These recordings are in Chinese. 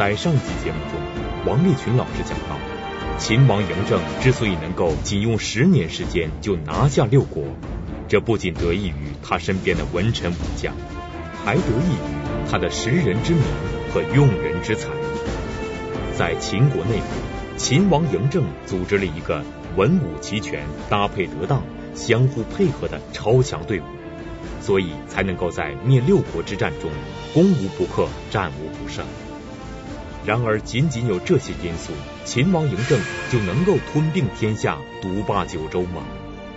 在上集节目中，王立群老师讲到，秦王嬴政之所以能够仅用十年时间就拿下六国，这不仅得益于他身边的文臣武将，还得益于他的识人之明和用人之才。在秦国内部，秦王嬴政组织了一个文武齐全、搭配得当、相互配合的超强队伍。所以才能够在灭六国之战中攻无不克、战无不胜。然而，仅仅有这些因素，秦王嬴政就能够吞并天下、独霸九州吗？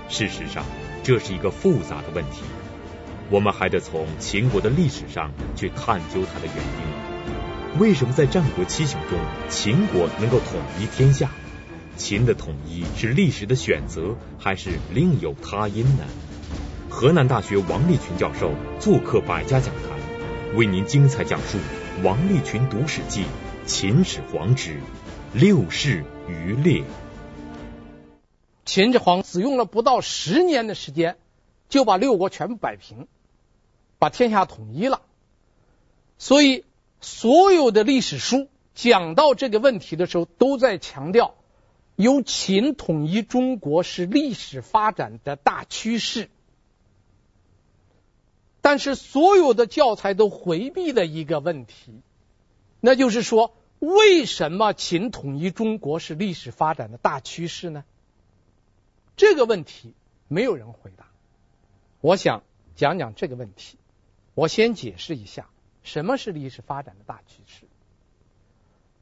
事实上，这是一个复杂的问题。我们还得从秦国的历史上去探究它的原因。为什么在战国七雄中，秦国能够统一天下？秦的统一是历史的选择，还是另有他因呢？河南大学王立群教授做客百家讲坛，为您精彩讲述王立群读史记秦始皇之六世余烈。秦始皇只用了不到十年的时间，就把六国全部摆平，把天下统一了。所以，所有的历史书讲到这个问题的时候，都在强调由秦统一中国是历史发展的大趋势。但是所有的教材都回避了一个问题，那就是说，为什么秦统一中国是历史发展的大趋势呢？这个问题没有人回答。我想讲讲这个问题。我先解释一下什么是历史发展的大趋势。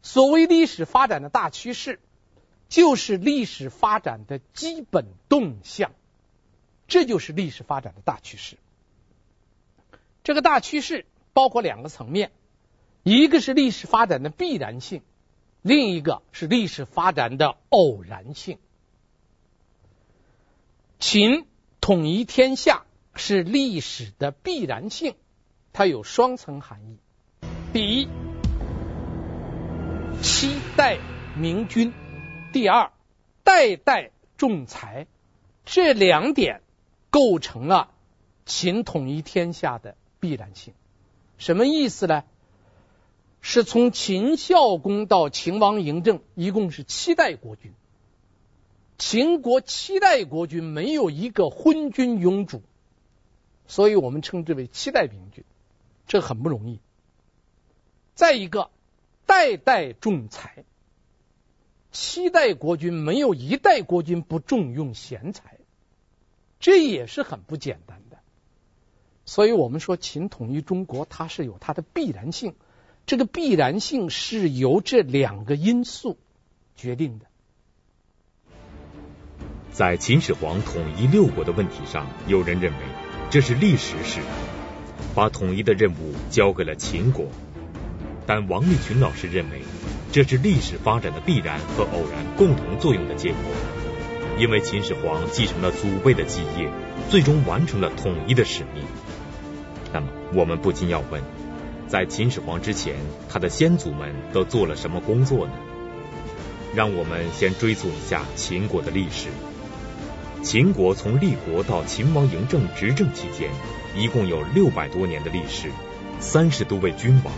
所谓历史发展的大趋势，就是历史发展的基本动向，这就是历史发展的大趋势。这个大趋势包括两个层面，一个是历史发展的必然性，另一个是历史发展的偶然性。秦统一天下是历史的必然性，它有双层含义：第一，七代明君；第二，代代重才。这两点构成了秦统一天下的。必然性，什么意思呢？是从秦孝公到秦王嬴政，一共是七代国君。秦国七代国君没有一个昏君庸主，所以我们称之为七代明君，这很不容易。再一个，代代重才，七代国君没有一代国君不重用贤才，这也是很不简单的。所以我们说秦统一中国，它是有它的必然性，这个必然性是由这两个因素决定的。在秦始皇统一六国的问题上，有人认为这是历史使然，把统一的任务交给了秦国。但王立群老师认为，这是历史发展的必然和偶然共同作用的结果，因为秦始皇继承了祖辈的基业，最终完成了统一的使命。那么，我们不禁要问，在秦始皇之前，他的先祖们都做了什么工作呢？让我们先追溯一下秦国的历史。秦国从立国到秦王嬴政执政期间，一共有六百多年的历史，三十多位君王。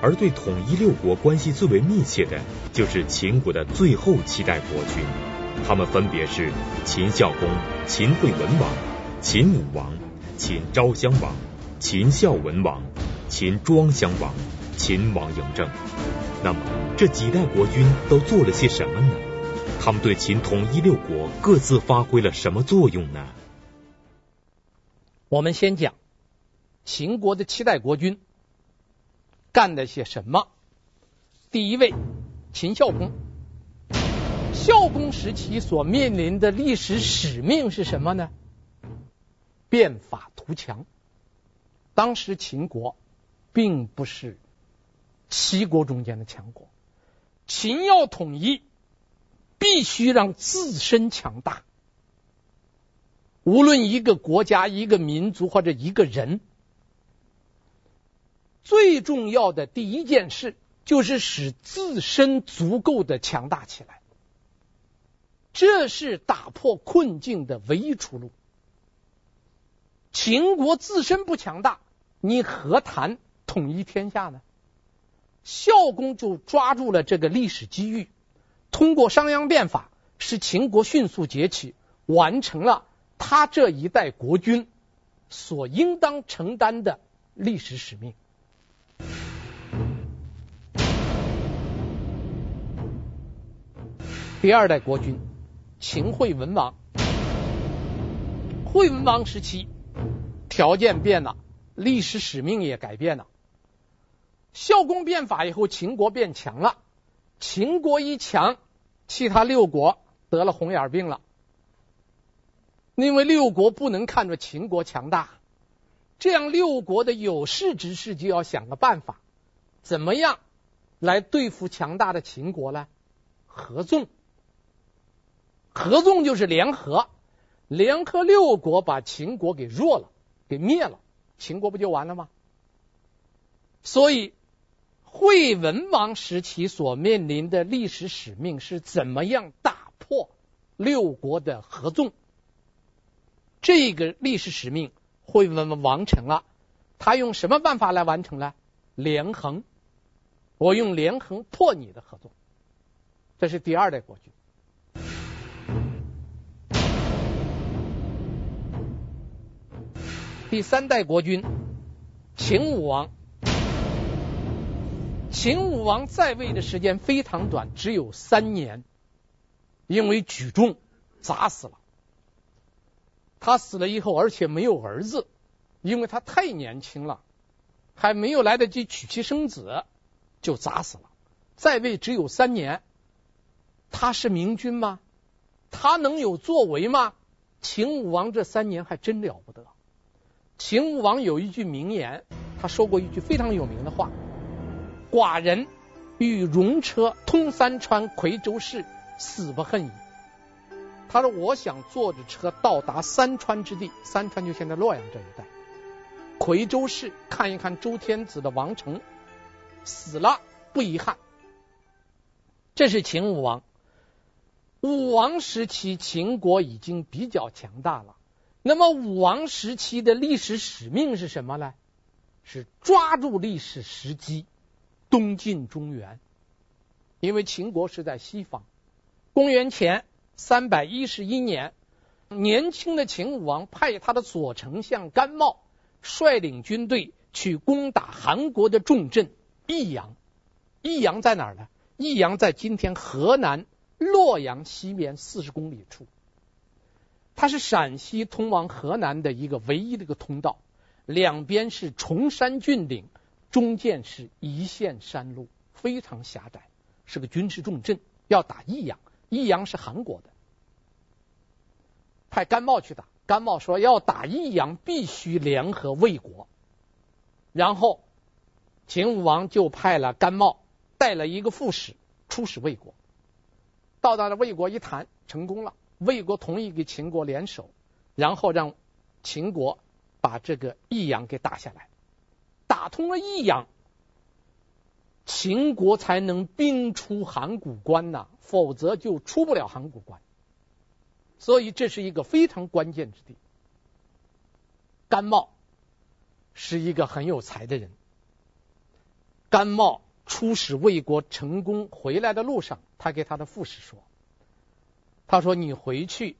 而对统一六国关系最为密切的，就是秦国的最后七代国君，他们分别是秦孝公、秦惠文王、秦武王。秦昭襄王、秦孝文王、秦庄襄王、秦王嬴政。那么这几代国君都做了些什么呢？他们对秦统一六国各自发挥了什么作用呢？我们先讲秦国的七代国君干了些什么。第一位，秦孝公。孝公时期所面临的历史使命是什么呢？变法图强。当时秦国并不是齐国中间的强国，秦要统一，必须让自身强大。无论一个国家、一个民族或者一个人，最重要的第一件事就是使自身足够的强大起来，这是打破困境的唯一出路。秦国自身不强大，你何谈统一天下呢？孝公就抓住了这个历史机遇，通过商鞅变法，使秦国迅速崛起，完成了他这一代国君所应当承担的历史使命。第二代国君秦惠文王，惠文王时期，条件变了，历史使命也改变了。孝公变法以后，秦国变强了。秦国一强，其他六国得了红眼病了。因为六国不能看着秦国强大，这样六国的有识之士就要想个办法，怎么样来对付强大的秦国呢？合纵。合纵就是联合，联合六国把秦国给弱了，给灭了，秦国不就完了吗？所以，惠文王时期所面临的历史使命是怎么样打破六国的合纵？这个历史使命，惠文王成了。他用什么办法来完成呢？连横，我用连横破你的合纵。这是第二代国君。第三代国君秦武王，秦武王在位的时间非常短，只有三年，因为举重砸死了。他死了以后，而且没有儿子，因为他太年轻了，还没有来得及娶妻生子，就砸死了。在位只有三年，他是明君吗？他能有作为吗？秦武王这三年还真了不得。秦武王有一句名言，他说过一句非常有名的话：“寡人欲戎车通三川，夔州市，死不恨矣。”他说：“我想坐着车到达三川之地，三川就现在洛阳这一带，夔州市看一看周天子的王城，死了不遗憾。”这是秦武王。武王时期，秦国已经比较强大了。那么武王时期的历史使命是什么呢？是抓住历史时机，东进中原。因为秦国是在西方。公元前三百一十一年，年轻的秦武王派他的左丞相甘茂率领军队去攻打韩国的重镇益阳。益阳在哪儿呢？益阳在今天河南洛阳西边四十公里处。它是陕西通往河南的一个唯一的一个通道，两边是崇山峻岭，中间是一线山路，非常狭窄，是个军事重镇。要打益阳，益阳是韩国的，派甘茂去打。甘茂说要打益阳，必须联合魏国。然后秦武王就派了甘茂带了一个副使出使魏国，到达了魏国一谈成功了。魏国同意给秦国联手，然后让秦国把这个益阳给打下来，打通了益阳，秦国才能兵出函谷关呐，否则就出不了函谷关。所以这是一个非常关键之地。甘茂是一个很有才的人。甘茂出使魏国成功回来的路上，他给他的副使说。他说：“你回去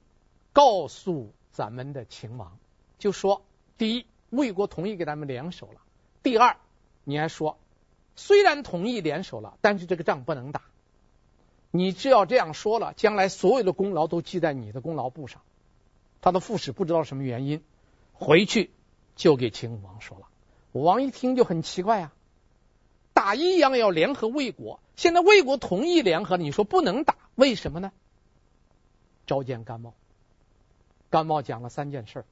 告诉咱们的秦王，就说第一，魏国同意给咱们联手了；第二，你还说虽然同意联手了，但是这个仗不能打。你只要这样说了，将来所有的功劳都记在你的功劳簿上。”他的副使不知道什么原因，回去就给秦武王说了。武王一听就很奇怪、啊，打益阳要联合魏国，现在魏国同意联合，你说不能打，为什么呢？召见甘茂，甘茂讲了三件事。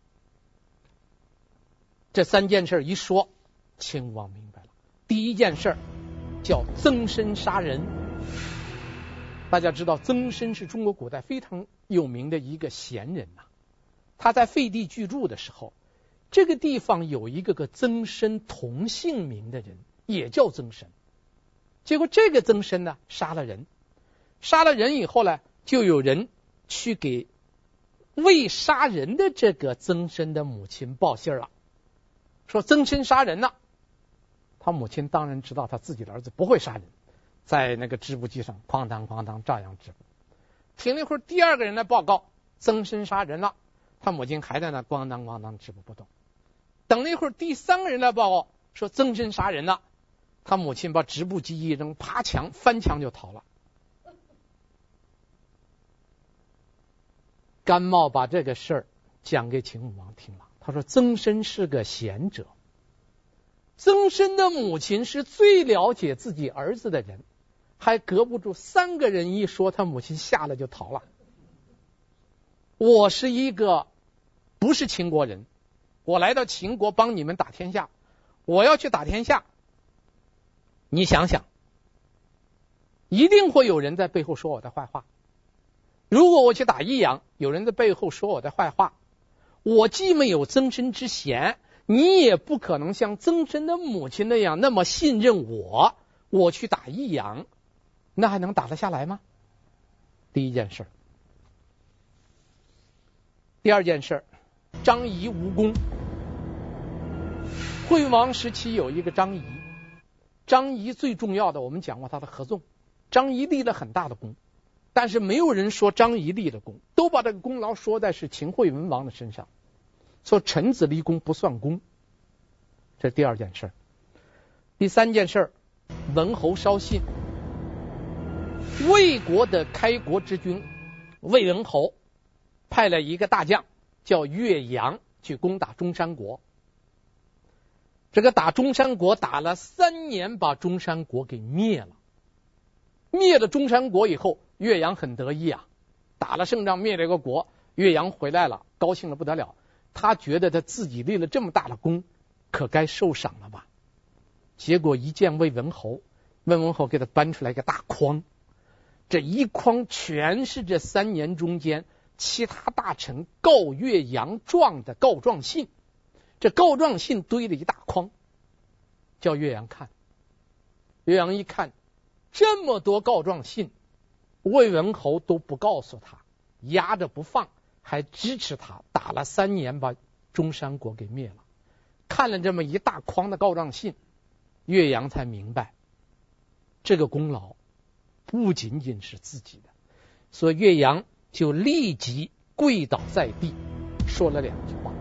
这三件事一说，秦武王明白了。第一件事儿叫曾参杀人。大家知道，曾参是中国古代非常有名的一个贤人呐。他在废帝居住的时候，这个地方有一个个曾参同姓名的人，也叫曾参。结果这个曾参呢，杀了人，杀了人以后呢，就有人。去给未杀人的这个曾参的母亲报信了，说曾参杀人了。他母亲当然知道他自己的儿子不会杀人，在那个织布机上哐当哐当照样织。停了一会儿，第二个人来报告曾参杀人了，他母亲还在那咣当咣当织布不动。等了一会儿，第三个人来报告说曾参杀人了，他母亲把织布机一扔，爬墙翻墙就逃了。甘茂把这个事儿讲给秦武王听了，他说曾参是个贤者，曾参的母亲是最了解自己儿子的人。还隔不住三个人一说，他母亲吓了就逃了。我是一个不是秦国人，我来到秦国帮你们打天下，我要去打天下。你想想，一定会有人在背后说我的坏话。如果我去打益阳，有人在背后说我的坏话，我既没有曾参之贤，你也不可能像曾参的母亲那样那么信任我。我去打益阳。那还能打得下来吗？第一件事。第二件事，张仪无功。惠王时期有一个张仪，张仪最重要的，我们讲过他的合纵。张仪立了很大的功，但是没有人说张仪立了功，都把这个功劳说在是秦惠文王的身上，说臣子立功不算功。这是第二件事。第三件事，文侯烧信。魏国的开国之君魏文侯派了一个大将叫岳阳去攻打中山国。这个打中山国打了三年，把中山国给灭了。灭了中山国以后，岳阳很得意啊，打了胜仗，灭了一个国。岳阳回来了，高兴的不得了。他觉得他自己立了这么大的功，可该受赏了吧？结果一见魏文侯，魏文侯给他搬出来一个大筐。这一筐全是这三年中间其他大臣告岳阳状的告状信，这告状信堆了一大筐，叫岳阳看。岳阳一看，这么多告状信，魏文侯都不告诉他，压着不放，还支持他打了三年，把中山国给灭了。看了这么一大筐的告状信，岳阳才明白这个功劳。不仅仅是自己的，所以岳阳就立即跪倒在地，说了两句话：“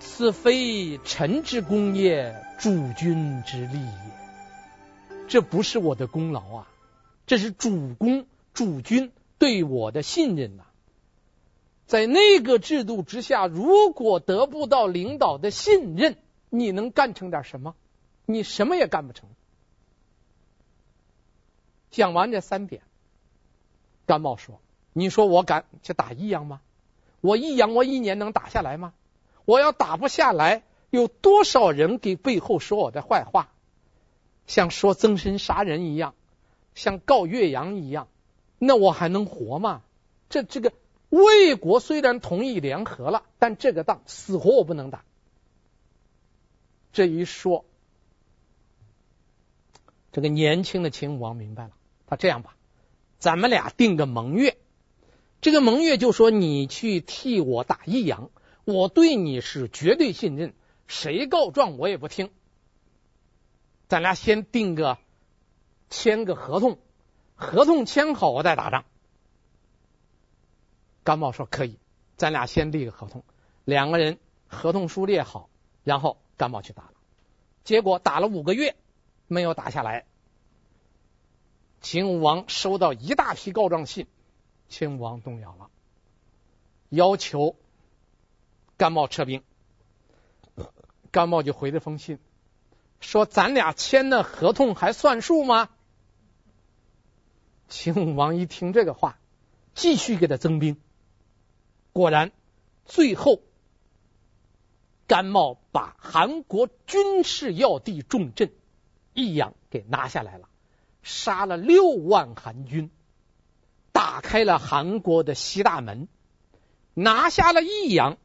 此非臣之功也，主君之利也。这不是我的功劳啊，这是主公、主君对我的信任呐。在那个制度之下，如果得不到领导的信任，你能干成点什么？你什么也干不成。”讲完这三点，甘茂说：“你说我敢去打益阳吗？我益阳我一年能打下来吗？我要打不下来，有多少人给背后说我的坏话，像说曾参杀人一样，像告岳阳一样，那我还能活吗？这这个魏国虽然同意联合了，但这个仗死活我不能打。这一说，这个年轻的秦武王明白了。”他这样吧，咱们俩定个盟约。这个盟约就说你去替我打益阳，我对你是绝对信任，谁告状我也不听。咱俩先定个签个合同，合同签好我再打仗。甘茂说可以，咱俩先立个合同。两个人合同书列好，然后甘茂去打了。结果打了五个月，没有打下来。秦武王收到一大批告状信，秦武王动摇了，要求甘茂撤兵。甘茂就回了封信，说：“咱俩签的合同还算数吗？”秦武王一听这个话，继续给他增兵。果然，最后甘茂把韩国军事要地重镇益阳给拿下来了。杀了六万韩军，打开了韩国的西大门，拿下了益阳。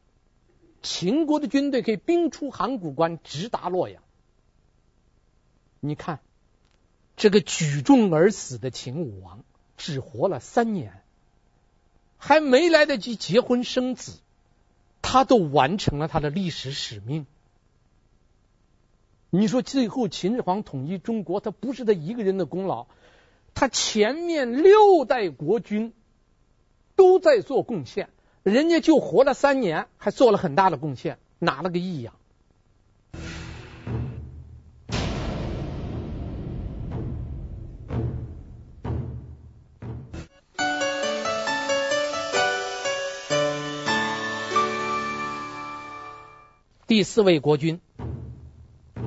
秦国的军队可以兵出函谷关，直达洛阳。你看，这个举重而死的秦武王，只活了三年，还没来得及结婚生子，他都完成了他的历史使命。你说最后秦始皇统一中国，他不是他一个人的功劳，他前面六代国君都在做贡献，人家就活了三年，还做了很大的贡献，哪了个意呀？第四位国君。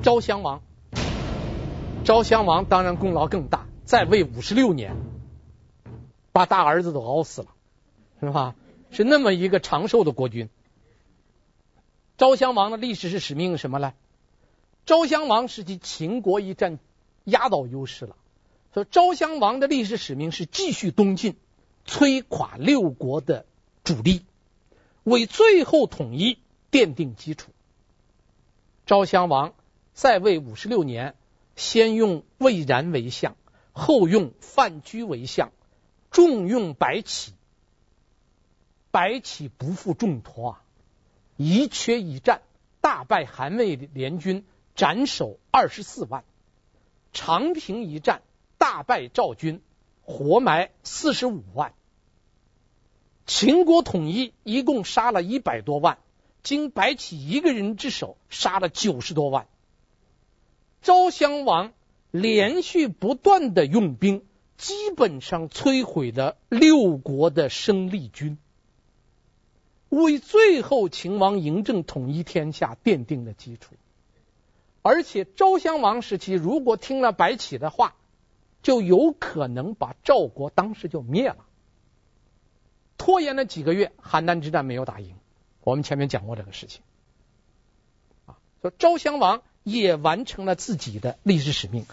昭襄王，昭襄王当然功劳更大，在位五十六年，把大儿子都熬死了，是吧？是那么一个长寿的国君。昭襄王的历史是使命什么呢？昭襄王是继秦国一战压倒优势了，所以昭襄王的历史使命是继续东进，摧垮六国的主力，为最后统一奠定基础。昭襄王。在位五十六年，先用魏然为相，后用范雎为相，重用白起。白起不负重托啊，宜缺一战，大败韩魏联军，斩首二十四万；长平一战，大败赵军，活埋四十五万。秦国统一一共杀了一百多万，经白起一个人之手，杀了九十多万。昭襄王连续不断的用兵，基本上摧毁了六国的生力军，为最后秦王嬴政统一天下奠定了基础。而且昭襄王时期，如果听了白起的话，就有可能把赵国当时就灭了。拖延了几个月，邯郸之战没有打赢，我们前面讲过这个事情。啊，说昭襄王。也完成了自己的历史使命。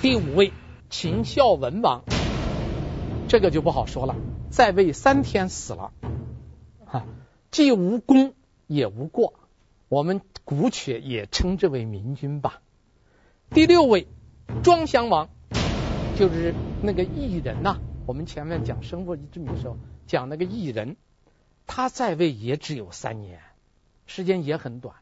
第五位，秦孝文王，这个就不好说了，在位三天死了，哈，既无功也无过，我们姑且也称之为明君吧。第六位，庄襄王，就是那个异人呐、我们前面讲生父之名的时候讲那个异人。他在位也只有三年，时间也很短，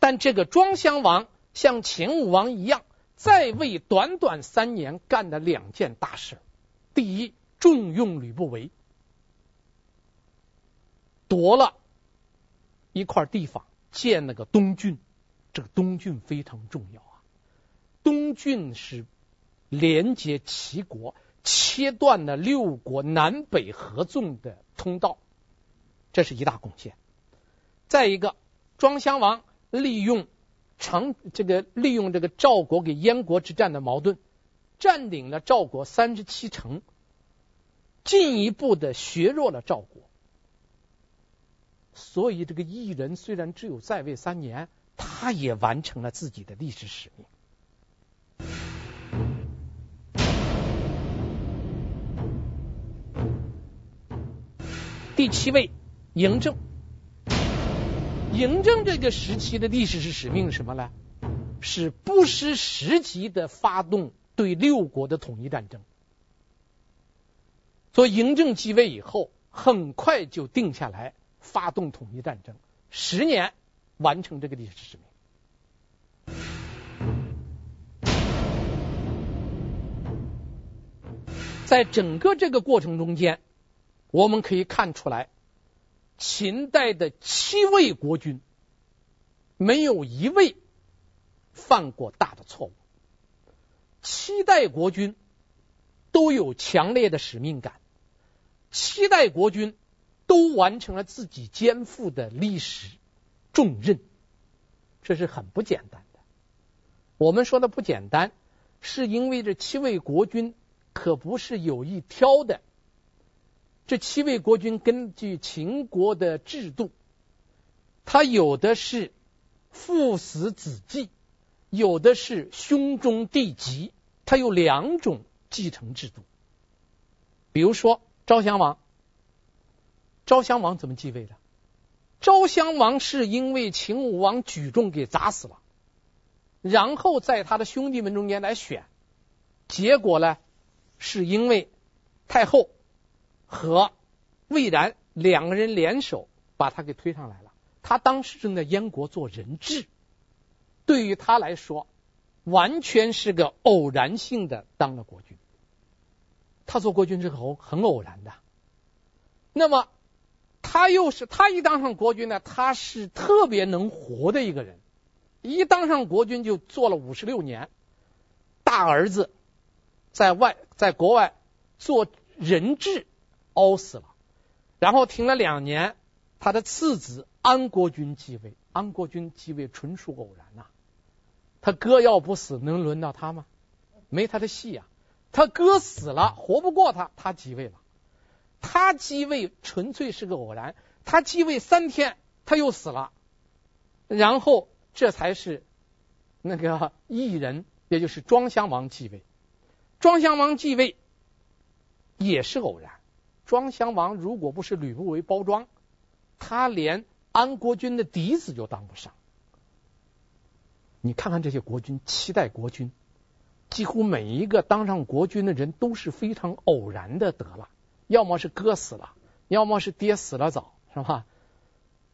但这个庄襄王像秦武王一样，在位短短三年，干了两件大事。第一，重用吕不韦，夺了一块地方，建了个东郡。这个东郡非常重要啊，东郡是连接齐国，切断了六国南北合纵的通道。这是一大贡献。再一个，庄襄王利用长这个利用这个赵国给燕国之战的矛盾，占领了赵国三十七城，进一步的削弱了赵国。所以，这个异人虽然只有在位三年，他也完成了自己的历史使命。第七位。嬴政，嬴政这个时期的历史是使命什么呢？是不失时机的发动对六国的统一战争。所以嬴政继位以后，很快就定下来发动统一战争，十年完成这个历史使命。在整个这个过程中间，我们可以看出来。秦代的七位国君，没有一位犯过大的错误。七代国君都有强烈的使命感，七代国君都完成了自己肩负的历史重任，这是很不简单的。我们说的不简单，是因为这七位国君可不是有意挑的。这七位国君根据秦国的制度，他有的是父死子继，有的是兄终弟及，他有两种继承制度。比如说昭襄王，昭襄王怎么继位的？昭襄王是因为秦武王举重给砸死了，然后在他的兄弟们中间来选，结果呢，是因为太后。和魏然两个人联手，把他给推上来了。他当时正在燕国做人质，对于他来说，完全是个偶然性的当了国君。他做国君之后很偶然的。那么他又是他一当上国君呢，他是特别能活的一个人。一当上国君就做了五十六年，大儿子在外在国外做人质熬死了，然后停了两年，他的次子安国君继位。安国君继位纯属偶然呐、他哥要不死能轮到他吗？没他的戏呀、啊。他哥死了，活不过他，他继位了。他继位纯粹是个偶然。他继位三天，他又死了，然后。这才是那个异人，也就是庄襄王继位。庄襄王继位也是偶然。庄襄王如果不是吕不韦包装，他连安国君的嫡子就当不上。你看看这些国君，七代国君，几乎每一个当上国君的人都是非常偶然的得了，要么是哥死了，要么是爹死了早，是吧？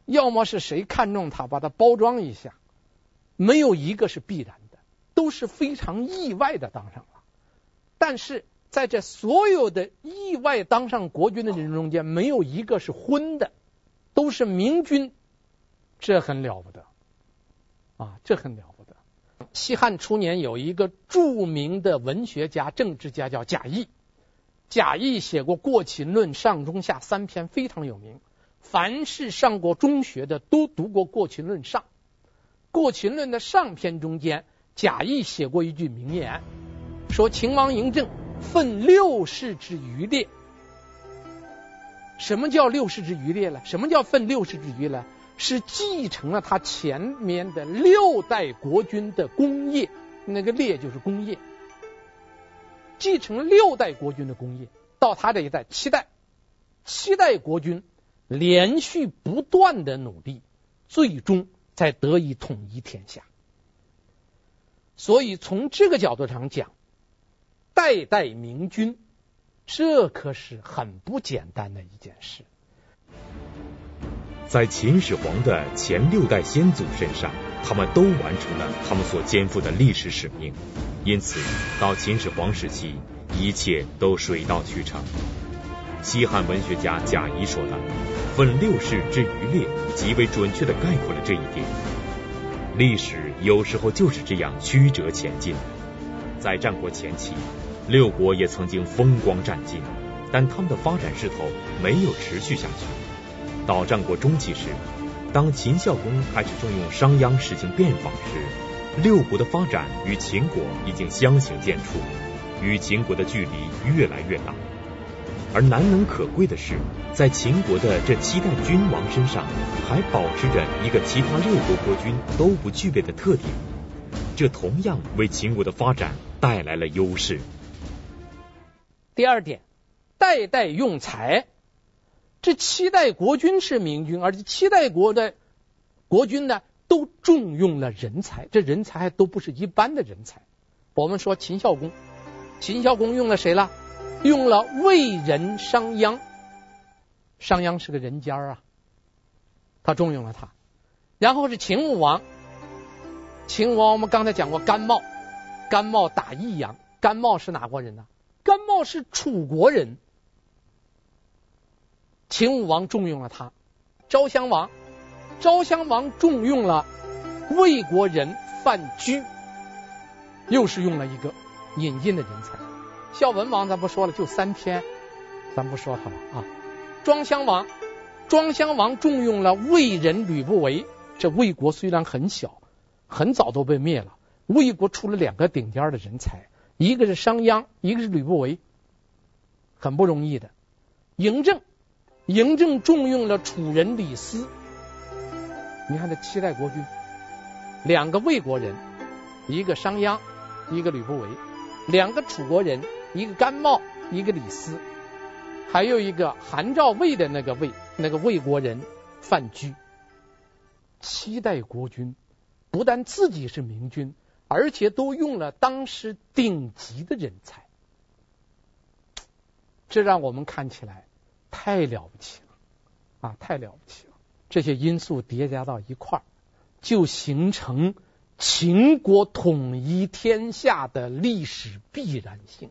要么是谁看中他，把他包装一下。没有一个是必然的，都是非常意外的当上了。但是在这所有的意外当上国君的人中间，没有一个是昏的，都是明君，这很了不得啊，这很了不得。西汉初年有一个著名的文学家、政治家叫贾谊，贾谊写过《过秦论》上中下三篇，非常有名。凡是上过中学的都读过《过秦论》上。《过秦论》的上篇中间，贾谊写过一句名言，说秦王嬴政分六世之余烈。什么叫六世之余烈呢？什么叫分六世之余呢？是继承了他前面的六代国君的功业，那个烈就是功业，继承六代国君的功业，到他这一代七代，七代国君连续不断的努力，最终。才得以统一天下，所以从这个角度上讲，代代明君，这可是很不简单的一件事。在秦始皇的前六代先祖身上，他们都完成了他们所肩负的历史使命，因此到秦始皇时期，一切都水到渠成。西汉文学家贾谊说的“分六世之余烈”，极为准确地概括了这一点。历史有时候就是这样曲折前进。在战国前期，六国也曾经风光占尽，但他们的发展势头没有持续下去。到战国中期时，当秦孝公开始重用商鞅实行变法时，六国的发展与秦国已经相形见绌，与秦国的距离越来越大。而难能可贵的是，在秦国的这七代君王身上，还保持着一个其他六国国君都不具备的特点，这同样为秦国的发展带来了优势。第二点，代代用才，这七代国君是明君，而且七代国的国君呢，都重用了人才，这人才还都不是一般的人才。我们说秦孝公，秦孝公用了谁了？用了魏人商鞅，商鞅是个人尖儿啊，他重用了他。然后是秦武王，秦武王我们刚才讲过，甘茂，甘茂打益阳，甘茂是哪国人呢？甘茂是楚国人，秦武王重用了他。昭襄王，昭襄王重用了魏国人范雎，又是用了一个引进的人才。孝文王咱不说了，就三篇，咱不说他了啊。庄襄王，庄襄王重用了魏人吕不韦。这魏国虽然很小，很早都被灭了。魏国出了两个顶尖的人才，一个是商鞅，一个是吕不韦，很不容易的。嬴政，嬴政重用了楚人李斯。你看这七代国君，两个魏国人，一个商鞅，一个吕不韦，两个楚国人。一个甘茂，一个李斯，还有一个韩赵魏的那个魏，那个魏国人范雎。七代国君不但自己是明君，而且都用了当时顶级的人才，这让我们看起来太了不起了啊！太了不起了。这些因素叠加到一块儿，就形成秦国统一天下的历史必然性。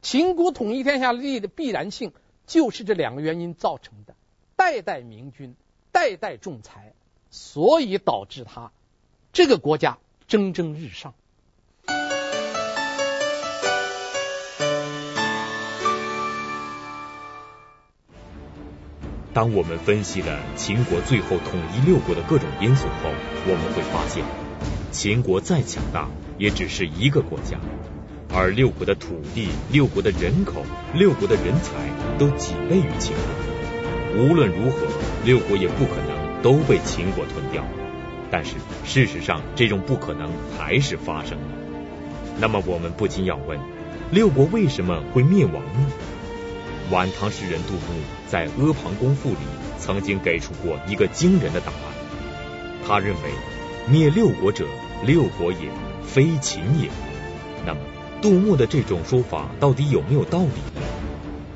秦国统一天下历的必然性，就是这两个原因造成的。代代明君，代代重才，所以导致他这个国家蒸蒸日上。当我们分析了秦国最后统一六国的各种因素后，我们会发现，秦国再强大，也只是一个国家。而六国的土地、六国的人口、六国的人才都几倍于秦国。无论如何，六国也不可能都被秦国吞掉。但是事实上，这种不可能还是发生了。那么我们不禁要问：六国为什么会灭亡呢？晚唐诗人杜牧在《阿房宫赋》里曾经给出过一个惊人的答案。他认为，灭六国者，六国也，非秦也。那么。杜牧的这种说法到底有没有道理呢？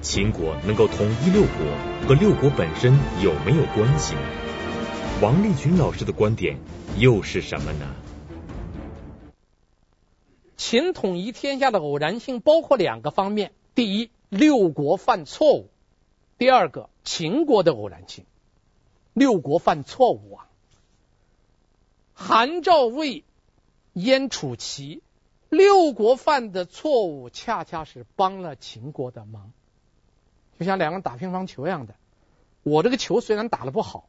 秦国能够统一六国和六国本身有没有关系？王立群老师的观点又是什么呢？秦统一天下的偶然性包括两个方面：第一，六国犯错误；第二个，秦国的偶然性。六国犯错误啊，韩赵魏燕楚齐。六国犯的错误，恰恰是帮了秦国的忙，就像两个人打乒乓球一样的。我这个球虽然打得不好，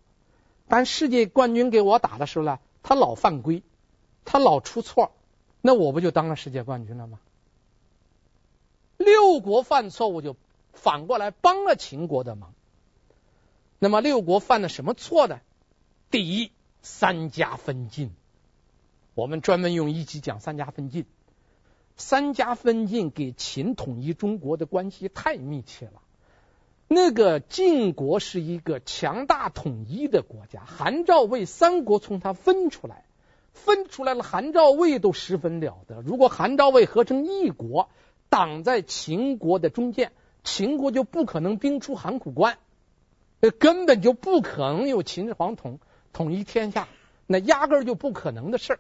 但世界冠军给我打的时候呢，他老犯规，他老出错，那我不就当了世界冠军了吗？六国犯错误，就反过来帮了秦国的忙。那么六国犯了什么错呢？第一，三家分晋。我们专门用一集讲三家分晋。三家分晋给秦统一中国的关系太密切了。那个晋国是一个强大统一的国家，韩赵魏三国从它分出来，分出来了，韩赵魏都十分了得。如果韩赵魏合成一国，挡在秦国的中间，秦国就不可能兵出函谷关，根本就不可能有秦始皇统统一天下，那压根儿就不可能的事儿。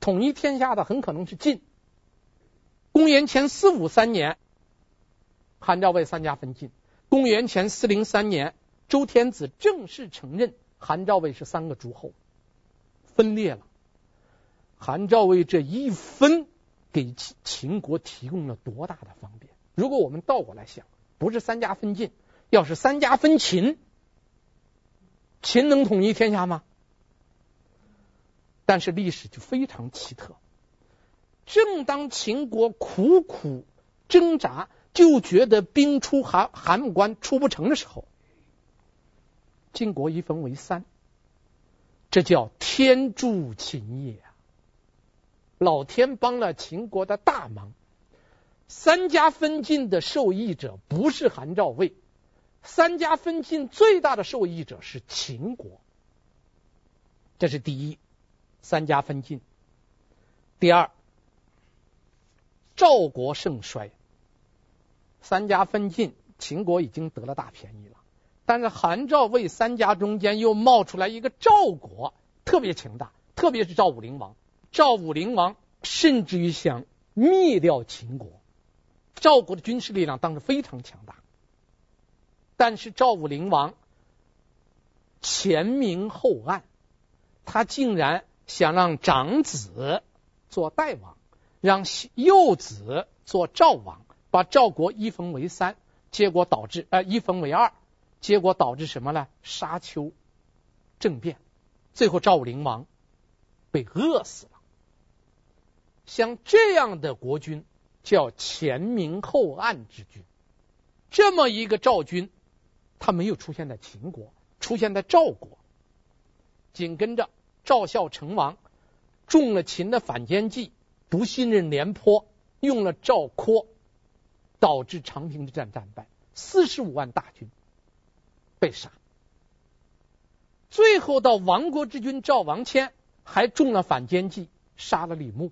统一天下的很可能是晋。公元前四五三年，韩赵魏三家分晋。公元前四零三年，周天子正式承认韩赵魏是三个诸侯，分裂了。韩赵魏这一分，给秦国提供了多大的方便？如果我们倒过来想，不是三家分晋，要是三家分秦，秦能统一天下吗？但是历史就非常奇特。正当秦国苦苦挣扎，就觉得兵出函函谷关出不成的时候，晋国一分为三，这叫天助秦也啊！老天帮了秦国的大忙。三家分晋的受益者不是韩赵魏，三家分晋最大的受益者是秦国。这是第一，三家分晋。第二。赵国盛衰，三家分晋，秦国已经得了大便宜了。但是韩赵魏三家中间又冒出来一个赵国，特别强大，特别是赵武灵王。赵武灵王甚至于想灭掉秦国。赵国的军事力量当时非常强大，但是赵武灵王前明后暗，他竟然想让长子做代王。让幼子做赵王，把赵国一分为三，结果导致呃一分为二，结果导致什么呢？沙丘政变，最后赵武灵王被饿死了。像这样的国君叫前明后暗之君，这么一个赵君，他没有出现在秦国，出现在赵国。紧跟着赵孝成王中了秦的反间计。不信任廉颇，用了赵括，导致长平之战战败，四十五万大军被杀。最后到亡国之君赵王谦还中了反间计，杀了李牧。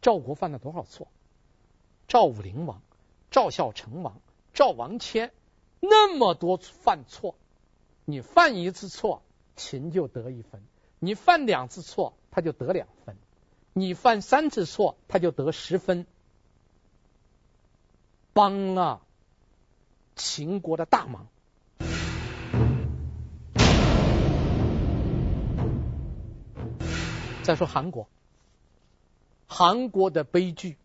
赵国犯了多少错？赵武灵王、赵孝成王、赵王谦那么多犯错，你犯一次错，秦就得一分；你犯两次错，他就得两分；你犯三次错，他就得十分，帮了秦国的大忙。再说韩国，韩国的悲剧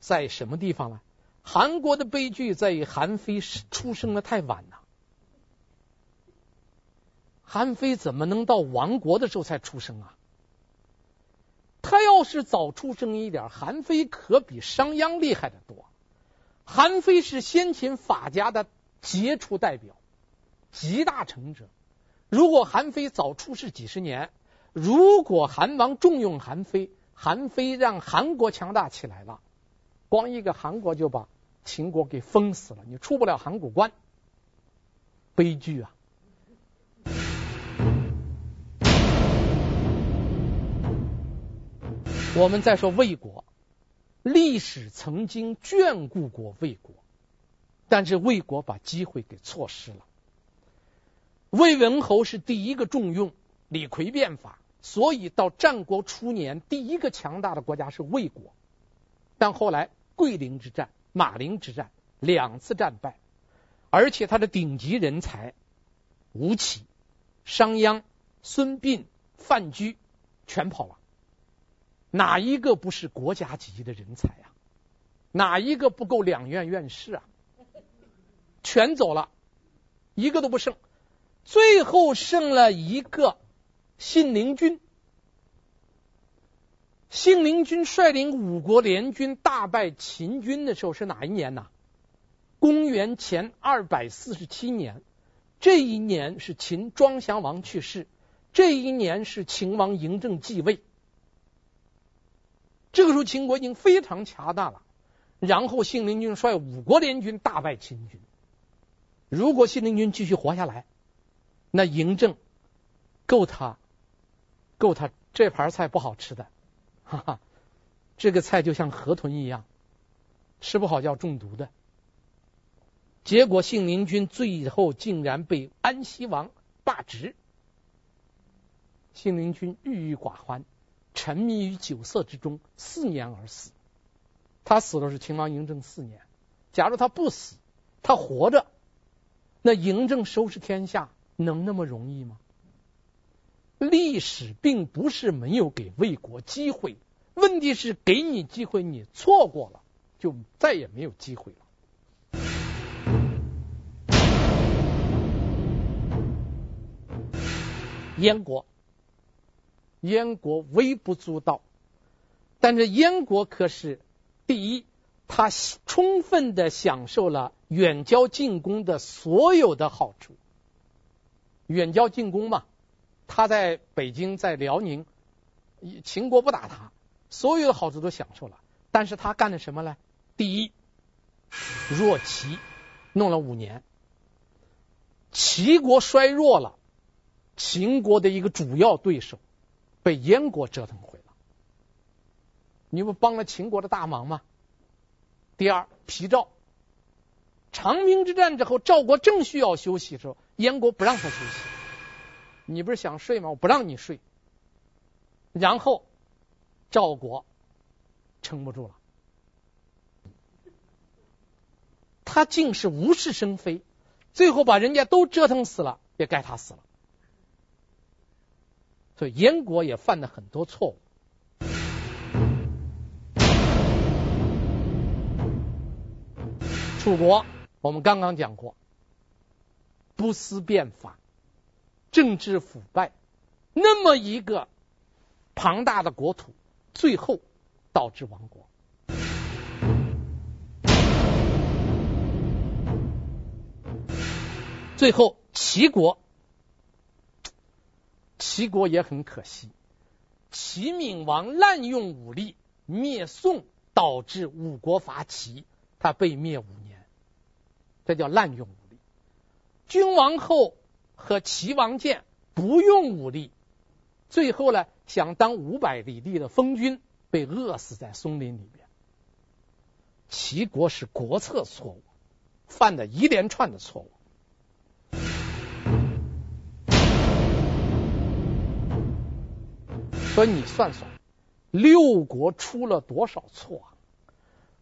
在什么地方呢？韩国的悲剧在于韩非出生的太晚了。韩非怎么能到亡国的时候才出生啊？他要是早出生一点，韩非可比商鞅厉害的多。韩非是先秦法家的杰出代表，集大成者。如果韩非早出世几十年，如果韩王重用韩非，韩非让韩国强大起来了，光一个韩国就把秦国给封死了，你出不了函谷关，悲剧啊！我们再说魏国，历史曾经眷顾过魏国，但是魏国把机会给错失了。魏文侯是第一个重用李逵变法。所以到战国初年，第一个强大的国家是魏国，但后来桂林之战、马陵之战两次战败，而且他的顶级人才吴起、商鞅、孙膑、范雎全跑了，哪一个不是国家级的人才啊？哪一个不够两院院士啊？全走了，一个都不剩，最后剩了一个。信陵君，信陵君率领五国联军大败秦军的时候是哪一年呢？公元前二百四十七年。这一年是秦庄襄王去世，这一年是秦王嬴政继位。这个时候秦国已经非常强大了。然后信陵君率五国联军大败秦军。如果信陵君继续活下来，那嬴政够他。够他这盘菜不好吃的，哈哈，这个菜就像河豚一样，吃不好就要中毒的。结果信陵君最后竟然被安西王罢职，信陵君郁郁寡欢，沉迷于酒色之中，四年而死。他死的是秦王嬴政四年，假如他不死，他活着，那嬴政收拾天下能那么容易吗？历史并不是没有给魏国机会，问题是给你机会，你错过了，就再也没有机会了。燕国，燕国微不足道，但是燕国可是第一，他充分的享受了远交近攻的所有的好处，远交近攻嘛。他在北京，在辽宁，秦国不打他，所有的好处都享受了。但是他干了什么呢？第一，弱齐，弄了五年，齐国衰弱了，秦国的一个主要对手被燕国折腾毁了。你不帮了秦国的大忙吗？第二，皮赵，长平之战之后，赵国正需要休息的时候，燕国不让他休息。你不是想睡吗？我不让你睡。然后赵国撑不住了，他竟是无事生非，最后把人家都折腾死了，也该他死了。所以燕国也犯了很多错误。楚国我们刚刚讲过，不思变法。政治腐败，那么一个庞大的国土，最后导致亡国。最后，齐国，齐国也很可惜，齐闵王滥用武力灭宋，导致五国伐齐，他被灭五年，这叫滥用武力。君王后。和齐王建不用武力，最后呢，想当五百里地的封君，被饿死在松林里面。齐国是国策错误，犯了一连串的错误。所以你算算，六国出了多少错啊？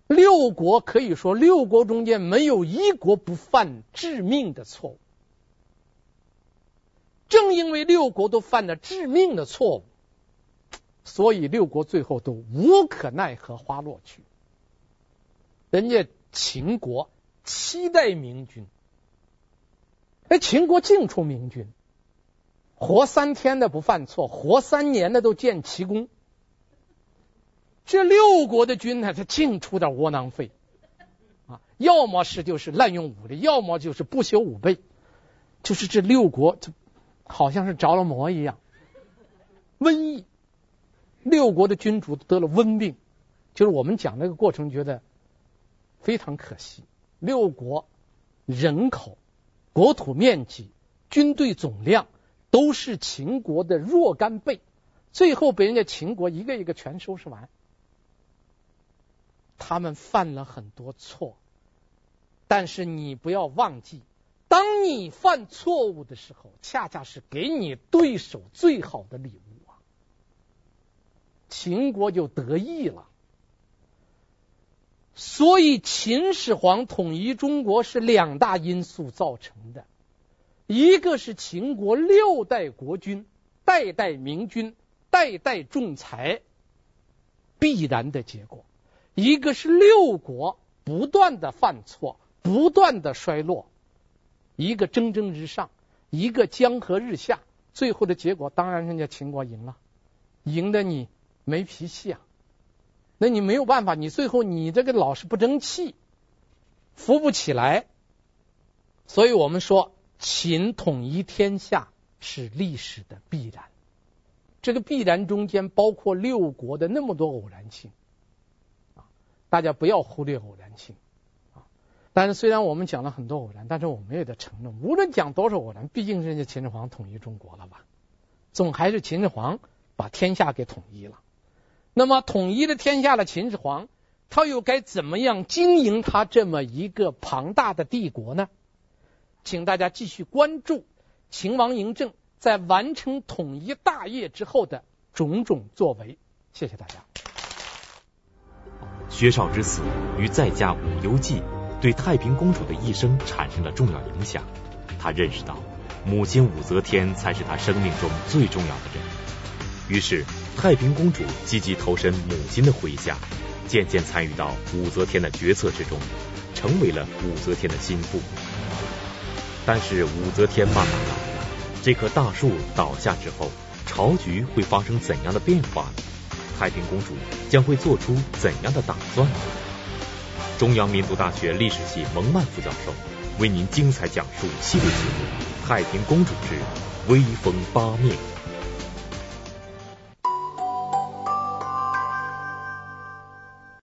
六国可以说，六国中间没有一国不犯致命的错误。正因为六国都犯了致命的错误，所以六国最后都无可奈何花落去。人家秦国七代明君，哎，秦国净出明君，活三天的不犯错，活三年的都建奇功。这六国的君呢，他净出点窝囊废啊，要么是就是滥用武力，要么就是不修武备，就是这六国就好像是着了魔一样。瘟疫，六国的君主得了瘟病，就是我们讲那个过程，觉得非常可惜。六国人口、国土面积、军队总量都是秦国的若干倍，最后被人家秦国一个一个全收拾完。他们犯了很多错，但是你不要忘记，当你犯错误的时候，恰恰是给你对手最好的礼物啊！秦国就得意了。所以秦始皇统一中国是两大因素造成的，一个是秦国六代国君，代代明君，代代重才，必然的结果。一个是六国不断的犯错，不断的衰落，一个蒸蒸日上，一个江河日下，最后的结果当然人家秦国赢了，赢得你没脾气啊，那你没有办法，你最后你这个老是不争气，扶不起来，所以我们说秦统一天下是历史的必然，这个必然中间包括六国的那么多偶然性。大家不要忽略偶然性啊！但是虽然我们讲了很多偶然，但是我们也得承认，无论讲多少偶然，毕竟人家秦始皇统一中国了吧？总还是秦始皇把天下给统一了。那么统一了天下的秦始皇，他又该怎么样经营他这么一个庞大的帝国呢？请大家继续关注秦王嬴政在完成统一大业之后的种种作为。谢谢大家。薛绍之死与在家武攸暨对太平公主的一生产生了重要影响。他认识到，母亲武则天才是他生命中最重要的人。于是，太平公主积极投身母亲的麾下，渐渐参与到武则天的决策之中，成为了武则天的心腹。但是，武则天慢慢老了，这棵大树倒下之后，朝局会发生怎样的变化呢？太平公主将会做出怎样的打算呢？中央民族大学历史系蒙曼副教授为您精彩讲述系列节目《太平公主之威风八面》。